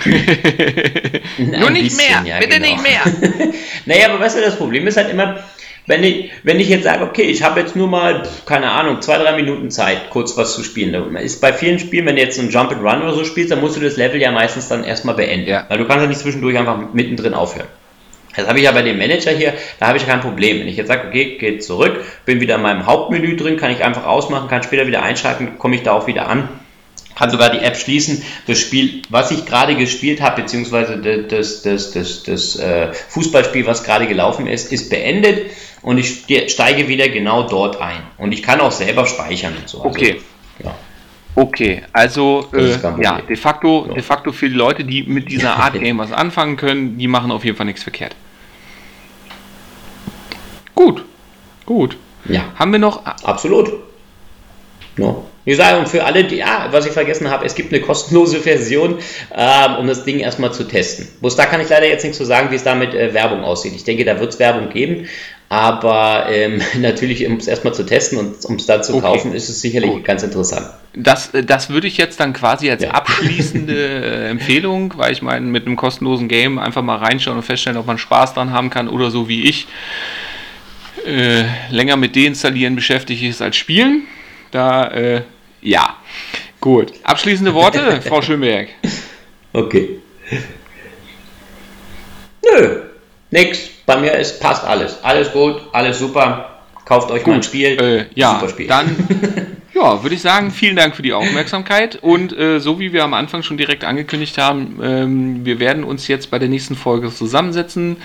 Nur nicht bisschen, mehr, ja, bitte genau. nicht mehr. naja, aber weißt du, das Problem ist halt immer, wenn ich, wenn ich jetzt sage, okay, ich habe jetzt nur mal, keine Ahnung, zwei, drei Minuten Zeit, kurz was zu spielen. Ist bei vielen Spielen, wenn du jetzt einen Jump and Run oder so spielst, dann musst du das Level ja meistens dann erstmal beenden. Ja. Weil du kannst ja nicht zwischendurch einfach mittendrin aufhören. Das habe ich ja bei dem Manager hier, da habe ich kein Problem. Wenn ich jetzt sage, okay, geht zurück, bin wieder in meinem Hauptmenü drin, kann ich einfach ausmachen, kann später wieder einschalten, komme ich da auch wieder an. Kann sogar die App schließen. Das Spiel, was ich gerade gespielt habe, beziehungsweise das, das, das, das, äh, Fußballspiel, was gerade gelaufen ist, ist beendet und ich steige wieder genau dort ein. Und ich kann auch selber speichern und so. Also, okay. Ja. Okay, also äh, ja, de facto, de facto für die Leute, die mit dieser Art Game was anfangen können, die machen auf jeden Fall nichts verkehrt. Gut, gut. Ja. Haben wir noch. Absolut. No. Wie gesagt, und für alle, die, ja, was ich vergessen habe, es gibt eine kostenlose Version, ähm, um das Ding erstmal zu testen. Bloß da kann ich leider jetzt nichts zu sagen, wie es da mit äh, Werbung aussieht. Ich denke, da wird es Werbung geben, aber ähm, natürlich, um es erstmal zu testen und um es dann zu okay. kaufen, ist es sicherlich Gut. ganz interessant. Das, äh, das würde ich jetzt dann quasi als ja. abschließende äh, Empfehlung, weil ich meine, mit einem kostenlosen Game einfach mal reinschauen und feststellen, ob man Spaß dran haben kann oder so wie ich äh, länger mit deinstallieren beschäftigt ist als spielen. Da, äh, ja. Gut. Abschließende Worte, Frau Schönberg. Okay. Nö, nix. Bei mir ist passt alles. Alles gut, alles super. Kauft euch gut. mal ein Spiel. Äh, ja, super Spiel. dann ja, würde ich sagen, vielen Dank für die Aufmerksamkeit. Und äh, so wie wir am Anfang schon direkt angekündigt haben, ähm, wir werden uns jetzt bei der nächsten Folge zusammensetzen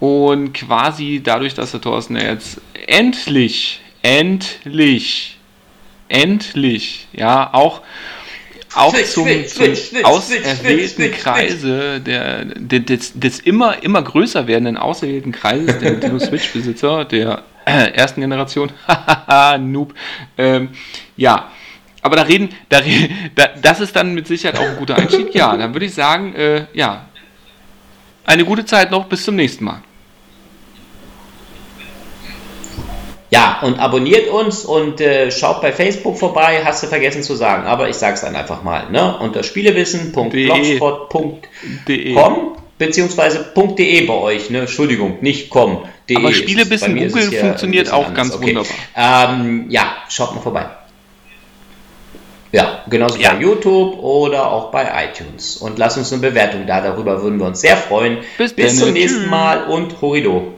und quasi dadurch, dass der Thorsten jetzt endlich, endlich, endlich, ja, auch auch zum, zum auserwählten Kreise der, des, des, immer, immer größer werdenden auserwählten Kreises der Nintendo Switch-Besitzer der ersten Generation, haha, Noob, ähm, ja, aber da reden, da, da, das ist dann mit Sicherheit auch ein guter Einstieg. Ja, dann würde ich sagen, äh, ja, eine gute Zeit noch, bis zum nächsten Mal. Ja, und abonniert uns und äh, schaut bei Facebook vorbei, hast du vergessen zu sagen, aber ich sag's dann einfach mal, ne? Unter spielewissen.blogspot.com beziehungsweise .de bei euch, ne? Entschuldigung, nicht com. .de. Aber in Google ja funktioniert auch ganz okay. wunderbar. Ähm, ja, schaut mal vorbei. Ja, genauso ja. bei YouTube oder auch bei iTunes. Und lasst uns eine Bewertung da, darüber würden wir uns sehr freuen. Bis, Bis zum nächsten Mal und Horido.